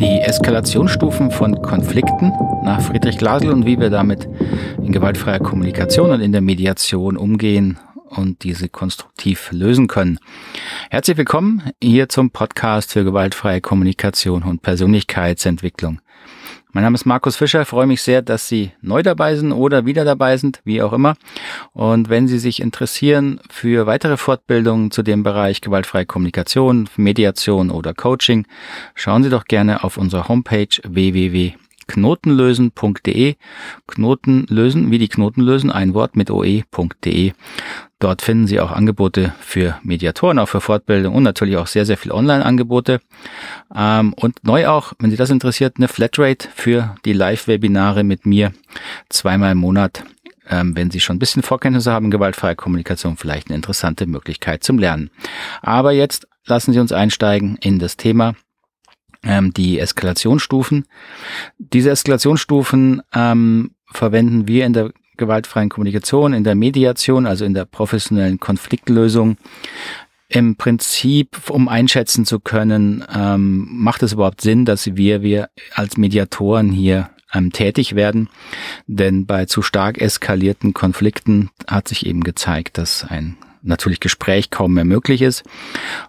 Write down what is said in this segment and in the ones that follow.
Die Eskalationsstufen von Konflikten nach Friedrich Glasl und wie wir damit in gewaltfreier Kommunikation und in der Mediation umgehen und diese konstruktiv lösen können. Herzlich willkommen hier zum Podcast für gewaltfreie Kommunikation und Persönlichkeitsentwicklung. Mein Name ist Markus Fischer. freue mich sehr, dass Sie neu dabei sind oder wieder dabei sind, wie auch immer. Und wenn Sie sich interessieren für weitere Fortbildungen zu dem Bereich gewaltfreie Kommunikation, Mediation oder Coaching, schauen Sie doch gerne auf unserer Homepage www knotenlösen.de. Knoten lösen, wie die Knoten lösen, ein Wort mit oe.de. Dort finden Sie auch Angebote für Mediatoren, auch für Fortbildung und natürlich auch sehr, sehr viel Online-Angebote. Ähm, und neu auch, wenn Sie das interessiert, eine Flatrate für die Live-Webinare mit mir zweimal im Monat. Ähm, wenn Sie schon ein bisschen Vorkenntnisse haben, gewaltfreie Kommunikation, vielleicht eine interessante Möglichkeit zum Lernen. Aber jetzt lassen Sie uns einsteigen in das Thema ähm, die Eskalationsstufen. Diese Eskalationsstufen ähm, verwenden wir in der gewaltfreien Kommunikation, in der Mediation, also in der professionellen Konfliktlösung. Im Prinzip, um einschätzen zu können, ähm, macht es überhaupt Sinn, dass wir, wir als Mediatoren hier ähm, tätig werden. Denn bei zu stark eskalierten Konflikten hat sich eben gezeigt, dass ein natürlich Gespräch kaum mehr möglich ist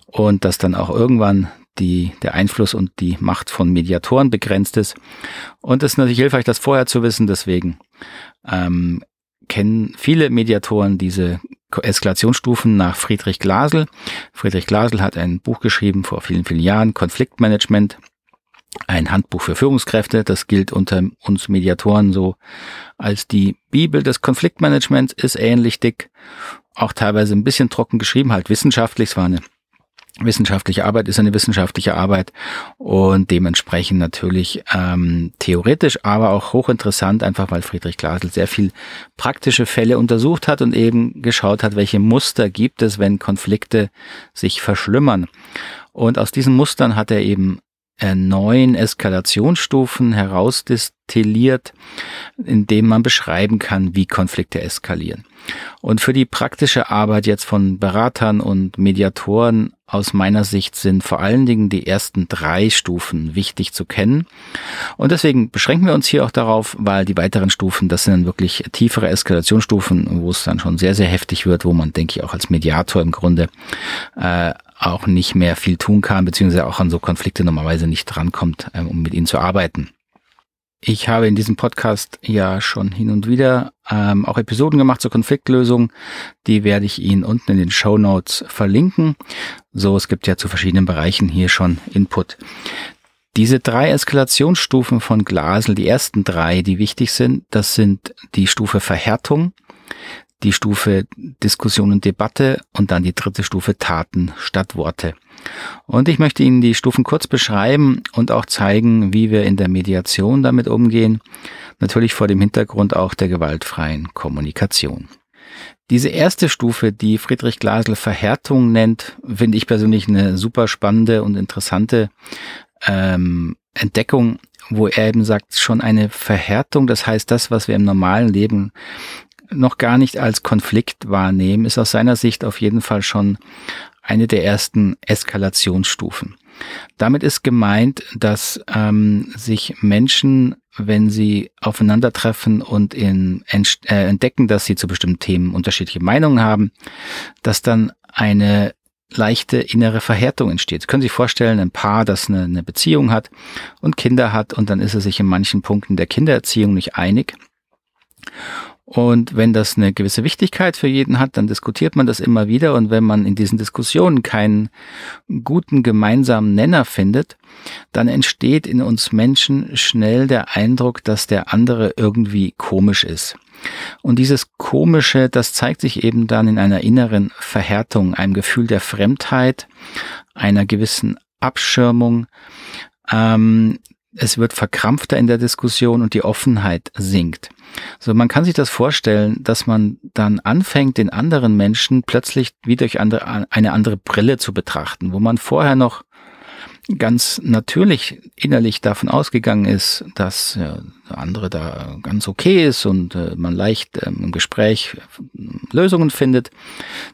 und dass dann auch irgendwann die, der Einfluss und die Macht von Mediatoren begrenzt ist. Und es ist natürlich hilfreich, das vorher zu wissen. Deswegen ähm, kennen viele Mediatoren diese Eskalationsstufen nach Friedrich Glasel. Friedrich Glasel hat ein Buch geschrieben vor vielen, vielen Jahren, Konfliktmanagement, ein Handbuch für Führungskräfte. Das gilt unter uns Mediatoren so als die Bibel des Konfliktmanagements, ist ähnlich dick, auch teilweise ein bisschen trocken geschrieben, halt wissenschaftlich. Es war eine wissenschaftliche Arbeit ist eine wissenschaftliche Arbeit und dementsprechend natürlich ähm, theoretisch, aber auch hochinteressant, einfach weil Friedrich Glasl sehr viel praktische Fälle untersucht hat und eben geschaut hat, welche Muster gibt es, wenn Konflikte sich verschlimmern. Und aus diesen Mustern hat er eben äh, neun Eskalationsstufen herausdestilliert, indem man beschreiben kann, wie Konflikte eskalieren. Und für die praktische Arbeit jetzt von Beratern und Mediatoren aus meiner Sicht sind vor allen Dingen die ersten drei Stufen wichtig zu kennen. Und deswegen beschränken wir uns hier auch darauf, weil die weiteren Stufen, das sind dann wirklich tiefere Eskalationsstufen, wo es dann schon sehr, sehr heftig wird, wo man, denke ich, auch als Mediator im Grunde äh, auch nicht mehr viel tun kann, beziehungsweise auch an so Konflikte normalerweise nicht drankommt, äh, um mit ihnen zu arbeiten. Ich habe in diesem Podcast ja schon hin und wieder ähm, auch Episoden gemacht zur Konfliktlösung. Die werde ich Ihnen unten in den Show Notes verlinken. So, es gibt ja zu verschiedenen Bereichen hier schon Input. Diese drei Eskalationsstufen von Glasel, die ersten drei, die wichtig sind, das sind die Stufe Verhärtung, die Stufe Diskussion und Debatte und dann die dritte Stufe Taten statt Worte. Und ich möchte Ihnen die Stufen kurz beschreiben und auch zeigen, wie wir in der Mediation damit umgehen, natürlich vor dem Hintergrund auch der gewaltfreien Kommunikation. Diese erste Stufe, die Friedrich Glasl Verhärtung nennt, finde ich persönlich eine super spannende und interessante ähm, Entdeckung, wo er eben sagt, schon eine Verhärtung, das heißt das, was wir im normalen Leben noch gar nicht als Konflikt wahrnehmen, ist aus seiner Sicht auf jeden Fall schon eine der ersten Eskalationsstufen. Damit ist gemeint, dass ähm, sich Menschen, wenn sie aufeinandertreffen und in, äh, entdecken, dass sie zu bestimmten Themen unterschiedliche Meinungen haben, dass dann eine leichte innere Verhärtung entsteht. Sie können sich vorstellen, ein Paar, das eine, eine Beziehung hat und Kinder hat und dann ist es sich in manchen Punkten der Kindererziehung nicht einig. Und wenn das eine gewisse Wichtigkeit für jeden hat, dann diskutiert man das immer wieder. Und wenn man in diesen Diskussionen keinen guten gemeinsamen Nenner findet, dann entsteht in uns Menschen schnell der Eindruck, dass der andere irgendwie komisch ist. Und dieses Komische, das zeigt sich eben dann in einer inneren Verhärtung, einem Gefühl der Fremdheit, einer gewissen Abschirmung. Ähm, es wird verkrampfter in der Diskussion und die Offenheit sinkt. So, man kann sich das vorstellen, dass man dann anfängt, den anderen Menschen plötzlich wie durch andere, eine andere Brille zu betrachten, wo man vorher noch ganz natürlich innerlich davon ausgegangen ist, dass ja, der andere da ganz okay ist und äh, man leicht ähm, im Gespräch Lösungen findet,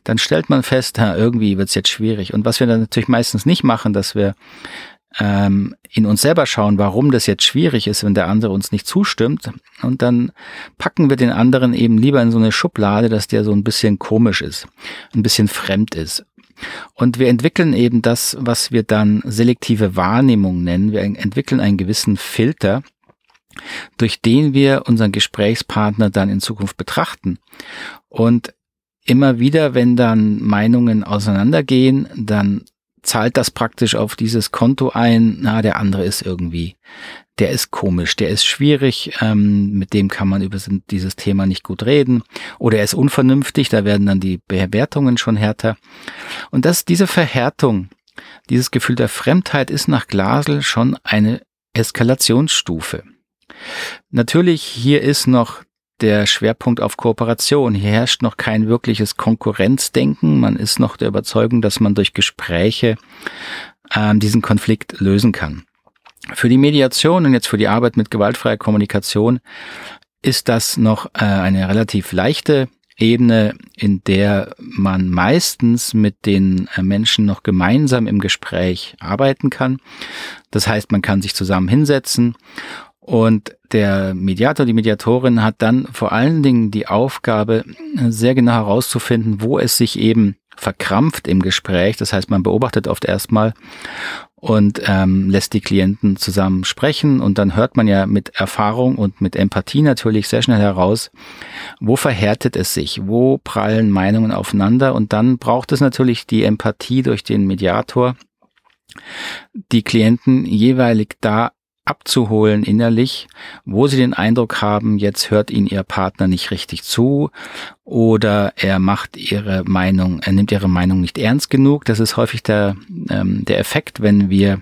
dann stellt man fest, ja, irgendwie wird es jetzt schwierig. Und was wir dann natürlich meistens nicht machen, dass wir ähm, in uns selber schauen, warum das jetzt schwierig ist, wenn der andere uns nicht zustimmt. Und dann packen wir den anderen eben lieber in so eine Schublade, dass der so ein bisschen komisch ist, ein bisschen fremd ist. Und wir entwickeln eben das, was wir dann selektive Wahrnehmung nennen. Wir entwickeln einen gewissen Filter, durch den wir unseren Gesprächspartner dann in Zukunft betrachten. Und immer wieder, wenn dann Meinungen auseinandergehen, dann zahlt das praktisch auf dieses Konto ein, na, der andere ist irgendwie, der ist komisch, der ist schwierig, ähm, mit dem kann man über dieses Thema nicht gut reden, oder er ist unvernünftig, da werden dann die Bewertungen schon härter. Und das, diese Verhärtung, dieses Gefühl der Fremdheit ist nach Glasel schon eine Eskalationsstufe. Natürlich, hier ist noch der Schwerpunkt auf Kooperation. Hier herrscht noch kein wirkliches Konkurrenzdenken. Man ist noch der Überzeugung, dass man durch Gespräche ähm, diesen Konflikt lösen kann. Für die Mediation und jetzt für die Arbeit mit gewaltfreier Kommunikation ist das noch äh, eine relativ leichte Ebene, in der man meistens mit den äh, Menschen noch gemeinsam im Gespräch arbeiten kann. Das heißt, man kann sich zusammen hinsetzen und der Mediator, die Mediatorin hat dann vor allen Dingen die Aufgabe, sehr genau herauszufinden, wo es sich eben verkrampft im Gespräch. Das heißt, man beobachtet oft erstmal und ähm, lässt die Klienten zusammen sprechen. Und dann hört man ja mit Erfahrung und mit Empathie natürlich sehr schnell heraus, wo verhärtet es sich, wo prallen Meinungen aufeinander? Und dann braucht es natürlich die Empathie durch den Mediator, die Klienten jeweilig da abzuholen innerlich, wo sie den Eindruck haben, jetzt hört ihnen ihr Partner nicht richtig zu oder er macht ihre Meinung, er nimmt ihre Meinung nicht ernst genug. Das ist häufig der, ähm, der Effekt, wenn wir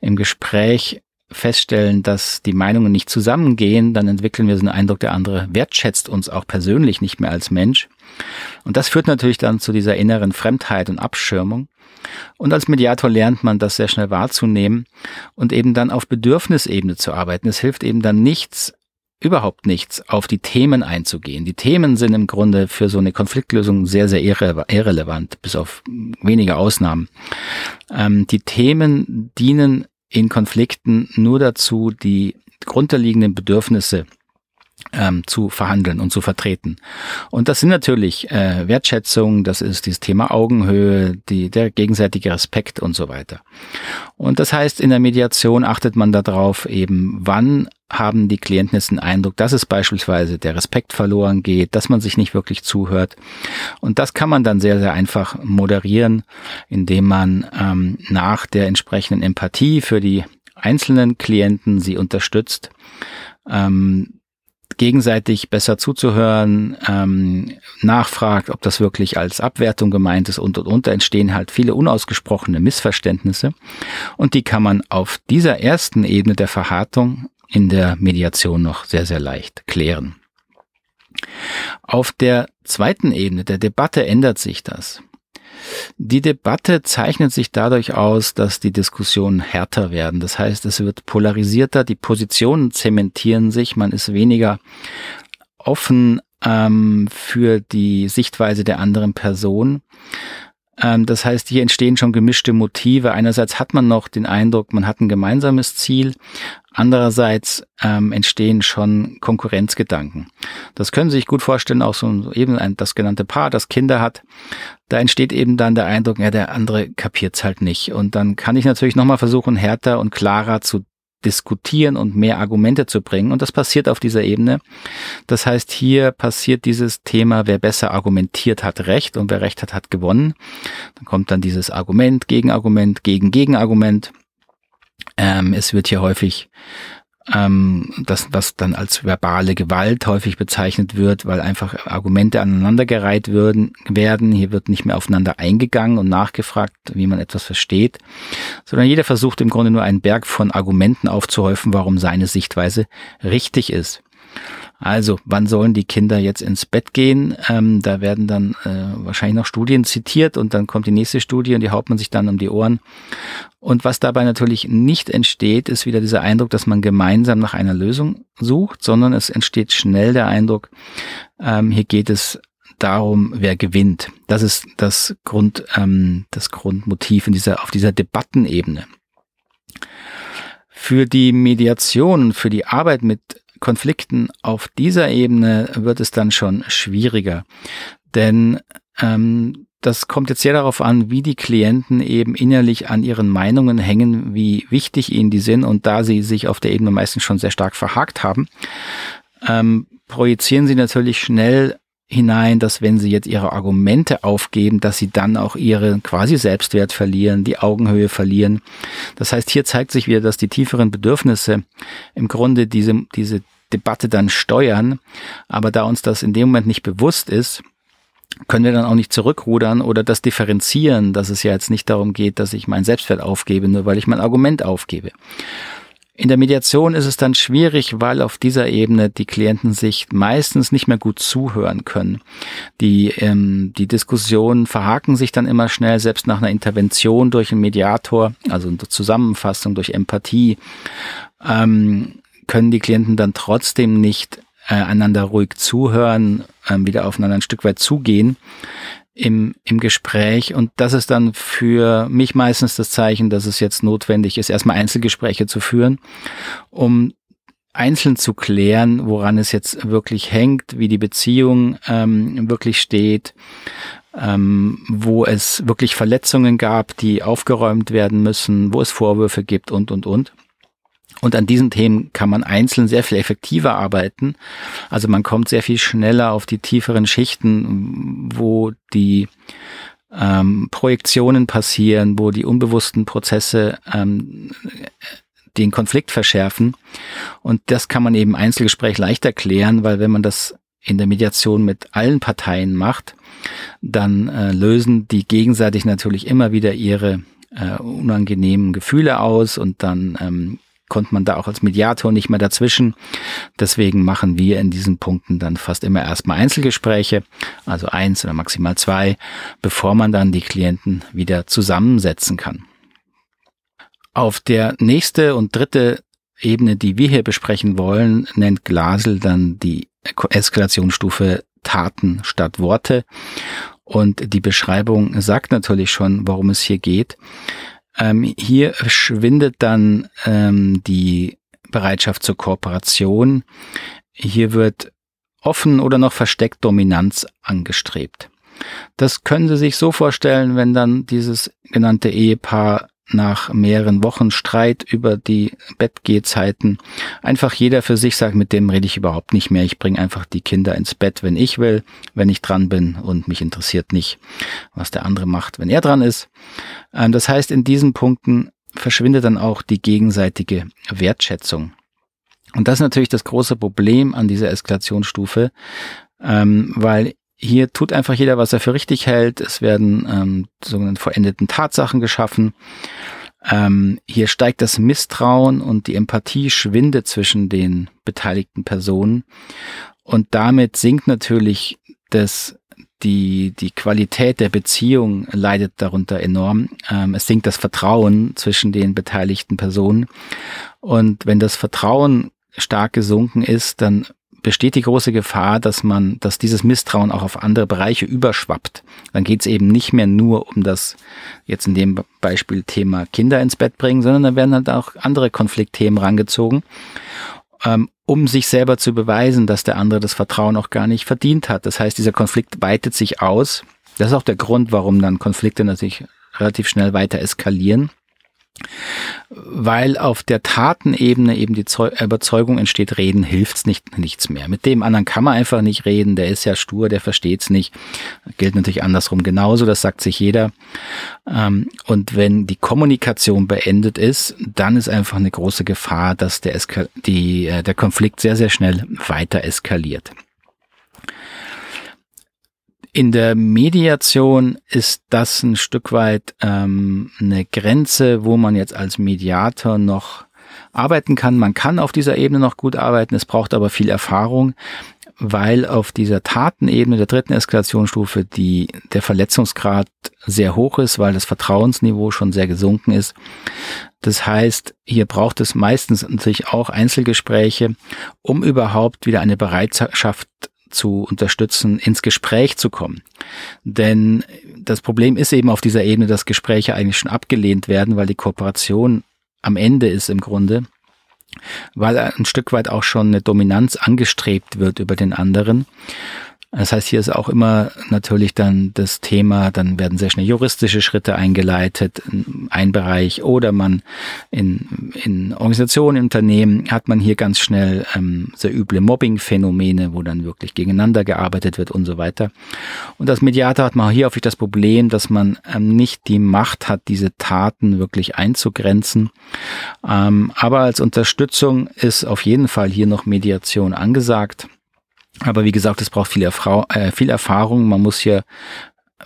im Gespräch feststellen, dass die Meinungen nicht zusammengehen, dann entwickeln wir so einen Eindruck, der andere wertschätzt uns auch persönlich nicht mehr als Mensch. Und das führt natürlich dann zu dieser inneren Fremdheit und Abschirmung. Und als Mediator lernt man das sehr schnell wahrzunehmen und eben dann auf Bedürfnisebene zu arbeiten. Es hilft eben dann nichts, überhaupt nichts, auf die Themen einzugehen. Die Themen sind im Grunde für so eine Konfliktlösung sehr, sehr irre irrelevant, bis auf wenige Ausnahmen. Ähm, die Themen dienen in Konflikten nur dazu, die grundlegenden Bedürfnisse ähm, zu verhandeln und zu vertreten. Und das sind natürlich äh, Wertschätzung, das ist dieses Thema Augenhöhe, die, der gegenseitige Respekt und so weiter. Und das heißt, in der Mediation achtet man darauf, eben wann haben die Klienten jetzt den Eindruck, dass es beispielsweise der Respekt verloren geht, dass man sich nicht wirklich zuhört. Und das kann man dann sehr, sehr einfach moderieren, indem man ähm, nach der entsprechenden Empathie für die einzelnen Klienten sie unterstützt. Ähm, gegenseitig besser zuzuhören, ähm, nachfragt, ob das wirklich als Abwertung gemeint ist und und und. Da entstehen halt viele unausgesprochene Missverständnisse und die kann man auf dieser ersten Ebene der Verhärtung in der Mediation noch sehr, sehr leicht klären. Auf der zweiten Ebene der Debatte ändert sich das. Die Debatte zeichnet sich dadurch aus, dass die Diskussionen härter werden. Das heißt, es wird polarisierter, die Positionen zementieren sich, man ist weniger offen ähm, für die Sichtweise der anderen Person. Ähm, das heißt, hier entstehen schon gemischte Motive. Einerseits hat man noch den Eindruck, man hat ein gemeinsames Ziel. Andererseits ähm, entstehen schon Konkurrenzgedanken. Das können Sie sich gut vorstellen, auch so eben ein, das genannte Paar, das Kinder hat. Da entsteht eben dann der Eindruck, ja, der andere kapiert's halt nicht. Und dann kann ich natürlich nochmal versuchen, härter und klarer zu diskutieren und mehr Argumente zu bringen. Und das passiert auf dieser Ebene. Das heißt, hier passiert dieses Thema, wer besser argumentiert hat, recht und wer recht hat, hat gewonnen. Dann kommt dann dieses Argument, Gegenargument, gegen Gegenargument. Ähm, es wird hier häufig ähm, das, was dann als verbale Gewalt häufig bezeichnet wird, weil einfach Argumente aneinandergereiht würden, werden. Hier wird nicht mehr aufeinander eingegangen und nachgefragt, wie man etwas versteht, sondern jeder versucht im Grunde nur einen Berg von Argumenten aufzuhäufen, warum seine Sichtweise richtig ist. Also, wann sollen die Kinder jetzt ins Bett gehen? Ähm, da werden dann äh, wahrscheinlich noch Studien zitiert und dann kommt die nächste Studie und die haut man sich dann um die Ohren. Und was dabei natürlich nicht entsteht, ist wieder dieser Eindruck, dass man gemeinsam nach einer Lösung sucht, sondern es entsteht schnell der Eindruck, ähm, hier geht es darum, wer gewinnt. Das ist das Grund, ähm, das Grundmotiv in dieser, auf dieser Debattenebene. Für die Mediation, für die Arbeit mit Konflikten auf dieser Ebene wird es dann schon schwieriger. Denn ähm, das kommt jetzt sehr darauf an, wie die Klienten eben innerlich an ihren Meinungen hängen, wie wichtig ihnen die sind. Und da sie sich auf der Ebene meistens schon sehr stark verhakt haben, ähm, projizieren sie natürlich schnell hinein, dass wenn sie jetzt ihre Argumente aufgeben, dass sie dann auch ihre quasi Selbstwert verlieren, die Augenhöhe verlieren. Das heißt, hier zeigt sich wieder, dass die tieferen Bedürfnisse im Grunde diese, diese Debatte dann steuern. Aber da uns das in dem Moment nicht bewusst ist, können wir dann auch nicht zurückrudern oder das differenzieren, dass es ja jetzt nicht darum geht, dass ich meinen Selbstwert aufgebe, nur weil ich mein Argument aufgebe. In der Mediation ist es dann schwierig, weil auf dieser Ebene die Klienten sich meistens nicht mehr gut zuhören können. Die, ähm, die Diskussionen verhaken sich dann immer schnell, selbst nach einer Intervention durch einen Mediator, also eine Zusammenfassung durch Empathie, ähm, können die Klienten dann trotzdem nicht äh, einander ruhig zuhören, äh, wieder aufeinander ein Stück weit zugehen im, im Gespräch. Und das ist dann für mich meistens das Zeichen, dass es jetzt notwendig ist, erstmal Einzelgespräche zu führen, um einzeln zu klären, woran es jetzt wirklich hängt, wie die Beziehung ähm, wirklich steht, ähm, wo es wirklich Verletzungen gab, die aufgeräumt werden müssen, wo es Vorwürfe gibt und, und, und. Und an diesen Themen kann man einzeln sehr viel effektiver arbeiten. Also man kommt sehr viel schneller auf die tieferen Schichten, wo die ähm, Projektionen passieren, wo die unbewussten Prozesse ähm, den Konflikt verschärfen. Und das kann man eben Einzelgespräch leicht erklären, weil wenn man das in der Mediation mit allen Parteien macht, dann äh, lösen die gegenseitig natürlich immer wieder ihre äh, unangenehmen Gefühle aus und dann ähm, konnte man da auch als Mediator nicht mehr dazwischen. Deswegen machen wir in diesen Punkten dann fast immer erstmal Einzelgespräche, also eins oder maximal zwei, bevor man dann die Klienten wieder zusammensetzen kann. Auf der nächste und dritte Ebene, die wir hier besprechen wollen, nennt Glasel dann die Eskalationsstufe Taten statt Worte. Und die Beschreibung sagt natürlich schon, worum es hier geht. Ähm, hier schwindet dann ähm, die Bereitschaft zur Kooperation. Hier wird offen oder noch versteckt Dominanz angestrebt. Das können Sie sich so vorstellen, wenn dann dieses genannte Ehepaar nach mehreren Wochen Streit über die Bettgehzeiten einfach jeder für sich sagt, mit dem rede ich überhaupt nicht mehr. Ich bringe einfach die Kinder ins Bett, wenn ich will, wenn ich dran bin und mich interessiert nicht, was der andere macht, wenn er dran ist. Ähm, das heißt, in diesen Punkten verschwindet dann auch die gegenseitige Wertschätzung. Und das ist natürlich das große Problem an dieser Eskalationsstufe, ähm, weil hier tut einfach jeder, was er für richtig hält. Es werden ähm, sogenannte verendeten Tatsachen geschaffen. Ähm, hier steigt das Misstrauen und die Empathie schwindet zwischen den beteiligten Personen. Und damit sinkt natürlich das, die, die Qualität der Beziehung leidet darunter enorm. Ähm, es sinkt das Vertrauen zwischen den beteiligten Personen. Und wenn das Vertrauen stark gesunken ist, dann besteht die große Gefahr, dass man, dass dieses Misstrauen auch auf andere Bereiche überschwappt. Dann geht es eben nicht mehr nur um das, jetzt in dem Beispiel Thema Kinder ins Bett bringen, sondern dann werden halt auch andere Konfliktthemen rangezogen, ähm, um sich selber zu beweisen, dass der andere das Vertrauen auch gar nicht verdient hat. Das heißt, dieser Konflikt weitet sich aus. Das ist auch der Grund, warum dann Konflikte natürlich relativ schnell weiter eskalieren weil auf der Tatenebene eben die Überzeugung entsteht, reden hilft's nicht, nichts mehr. Mit dem anderen kann man einfach nicht reden, der ist ja stur, der versteht's nicht. Gilt natürlich andersrum genauso, das sagt sich jeder. Ähm, und wenn die Kommunikation beendet ist, dann ist einfach eine große Gefahr, dass der, Eska die, äh, der Konflikt sehr, sehr schnell weiter eskaliert. In der Mediation ist das ein Stück weit ähm, eine Grenze, wo man jetzt als Mediator noch arbeiten kann. Man kann auf dieser Ebene noch gut arbeiten, es braucht aber viel Erfahrung, weil auf dieser Tatenebene der dritten Eskalationsstufe die, der Verletzungsgrad sehr hoch ist, weil das Vertrauensniveau schon sehr gesunken ist. Das heißt, hier braucht es meistens natürlich auch Einzelgespräche, um überhaupt wieder eine Bereitschaft zu unterstützen, ins Gespräch zu kommen. Denn das Problem ist eben auf dieser Ebene, dass Gespräche eigentlich schon abgelehnt werden, weil die Kooperation am Ende ist im Grunde. weil ein Stück weit auch schon eine Dominanz angestrebt wird über den anderen. Das heißt, hier ist auch immer natürlich dann das Thema, dann werden sehr schnell juristische Schritte eingeleitet, ein Bereich oder man in, in Organisationen, Unternehmen hat man hier ganz schnell ähm, sehr üble Mobbing-Phänomene, wo dann wirklich gegeneinander gearbeitet wird und so weiter. Und als Mediator hat man hier häufig das Problem, dass man ähm, nicht die Macht hat, diese Taten wirklich einzugrenzen. Ähm, aber als Unterstützung ist auf jeden Fall hier noch Mediation angesagt. Aber wie gesagt, es braucht viel, Erfra äh, viel Erfahrung. Man muss hier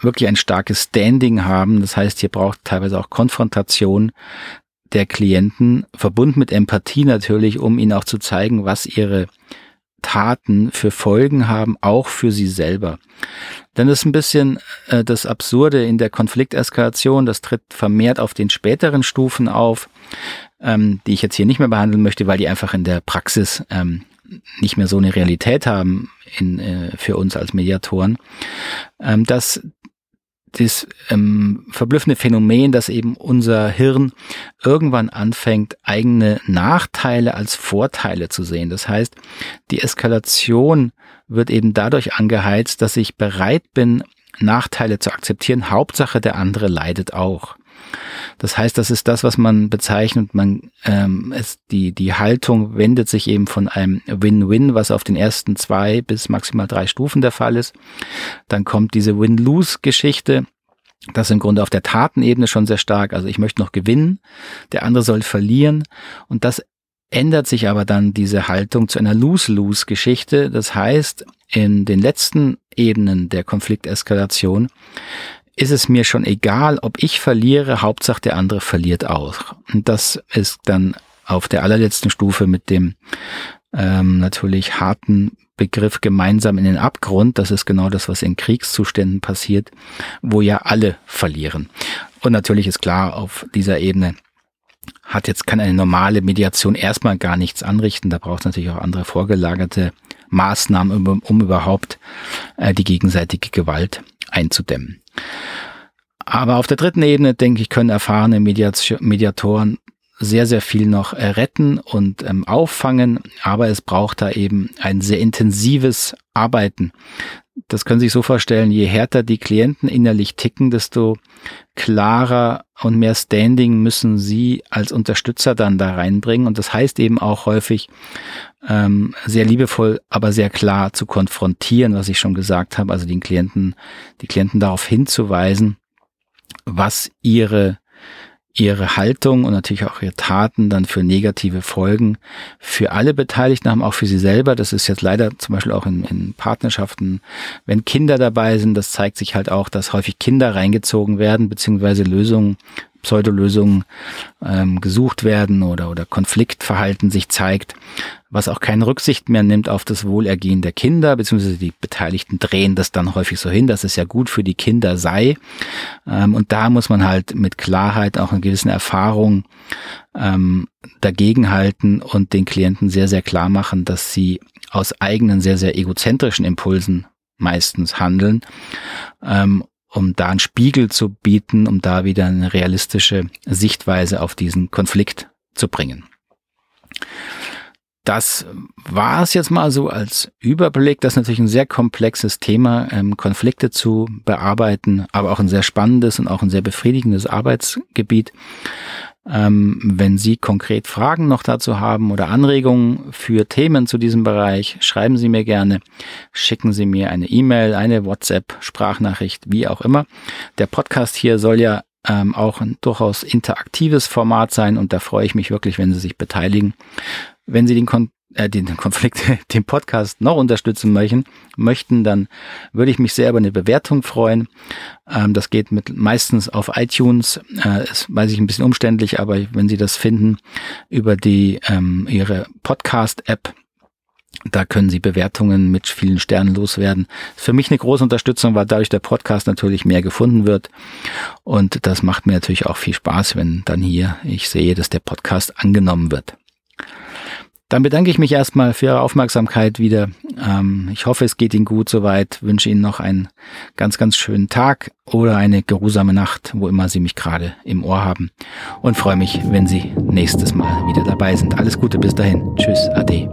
wirklich ein starkes Standing haben. Das heißt, hier braucht teilweise auch Konfrontation der Klienten, verbunden mit Empathie natürlich, um ihnen auch zu zeigen, was ihre Taten für Folgen haben, auch für sie selber. Dann ist ein bisschen äh, das Absurde in der Konflikteskalation, das tritt vermehrt auf den späteren Stufen auf, ähm, die ich jetzt hier nicht mehr behandeln möchte, weil die einfach in der Praxis ähm, nicht mehr so eine Realität haben in, äh, für uns als Mediatoren, ähm, dass das ähm, verblüffende Phänomen, dass eben unser Hirn irgendwann anfängt, eigene Nachteile als Vorteile zu sehen. Das heißt, die Eskalation wird eben dadurch angeheizt, dass ich bereit bin, Nachteile zu akzeptieren. Hauptsache, der andere leidet auch. Das heißt, das ist das, was man bezeichnet. Man ähm, es, die die Haltung wendet sich eben von einem Win-Win, was auf den ersten zwei bis maximal drei Stufen der Fall ist. Dann kommt diese Win-Lose-Geschichte. Das ist im Grunde auf der Tatenebene schon sehr stark. Also ich möchte noch gewinnen, der andere soll verlieren und das ändert sich aber dann diese Haltung zu einer Lose-Lose-Geschichte. Das heißt, in den letzten Ebenen der Konflikteskalation ist es mir schon egal, ob ich verliere, Hauptsache der andere verliert auch. Und das ist dann auf der allerletzten Stufe mit dem ähm, natürlich harten Begriff gemeinsam in den Abgrund. Das ist genau das, was in Kriegszuständen passiert, wo ja alle verlieren. Und natürlich ist klar, auf dieser Ebene hat jetzt kann eine normale Mediation erstmal gar nichts anrichten. Da braucht es natürlich auch andere vorgelagerte Maßnahmen, um, um überhaupt äh, die gegenseitige Gewalt einzudämmen. Aber auf der dritten Ebene, denke ich, können erfahrene Mediatoren sehr, sehr viel noch retten und ähm, auffangen, aber es braucht da eben ein sehr intensives Arbeiten. Das können Sie sich so vorstellen, je härter die Klienten innerlich ticken, desto klarer und mehr Standing müssen Sie als Unterstützer dann da reinbringen. Und das heißt eben auch häufig, ähm, sehr liebevoll, aber sehr klar zu konfrontieren, was ich schon gesagt habe, also den Klienten, die Klienten darauf hinzuweisen, was ihre ihre Haltung und natürlich auch ihre Taten dann für negative Folgen für alle Beteiligten haben, auch für sie selber. Das ist jetzt leider zum Beispiel auch in, in Partnerschaften, wenn Kinder dabei sind, das zeigt sich halt auch, dass häufig Kinder reingezogen werden, beziehungsweise Lösungen Pseudolösungen ähm, gesucht werden oder, oder Konfliktverhalten sich zeigt, was auch keine Rücksicht mehr nimmt auf das Wohlergehen der Kinder, beziehungsweise die Beteiligten drehen das dann häufig so hin, dass es ja gut für die Kinder sei. Ähm, und da muss man halt mit Klarheit auch eine gewissen Erfahrung ähm, dagegenhalten und den Klienten sehr, sehr klar machen, dass sie aus eigenen, sehr, sehr egozentrischen Impulsen meistens handeln ähm, um da einen Spiegel zu bieten, um da wieder eine realistische Sichtweise auf diesen Konflikt zu bringen. Das war es jetzt mal so als Überblick. Das ist natürlich ein sehr komplexes Thema, ähm, Konflikte zu bearbeiten, aber auch ein sehr spannendes und auch ein sehr befriedigendes Arbeitsgebiet. Ähm, wenn Sie konkret Fragen noch dazu haben oder Anregungen für Themen zu diesem Bereich, schreiben Sie mir gerne, schicken Sie mir eine E-Mail, eine WhatsApp, Sprachnachricht, wie auch immer. Der Podcast hier soll ja ähm, auch ein durchaus interaktives Format sein und da freue ich mich wirklich, wenn Sie sich beteiligen. Wenn Sie den Kon äh, den Konflikt, den Podcast noch unterstützen möchten, möchten, dann würde ich mich sehr über eine Bewertung freuen. Ähm, das geht mit meistens auf iTunes, äh, ist, weiß ich ein bisschen umständlich, aber wenn Sie das finden über die ähm, Ihre Podcast-App, da können Sie Bewertungen mit vielen Sternen loswerden. Für mich eine große Unterstützung, weil dadurch der Podcast natürlich mehr gefunden wird. Und das macht mir natürlich auch viel Spaß, wenn dann hier ich sehe, dass der Podcast angenommen wird. Dann bedanke ich mich erstmal für Ihre Aufmerksamkeit wieder. Ähm, ich hoffe, es geht Ihnen gut soweit. Wünsche Ihnen noch einen ganz, ganz schönen Tag oder eine geruhsame Nacht, wo immer Sie mich gerade im Ohr haben. Und freue mich, wenn Sie nächstes Mal wieder dabei sind. Alles Gute bis dahin. Tschüss, Ade.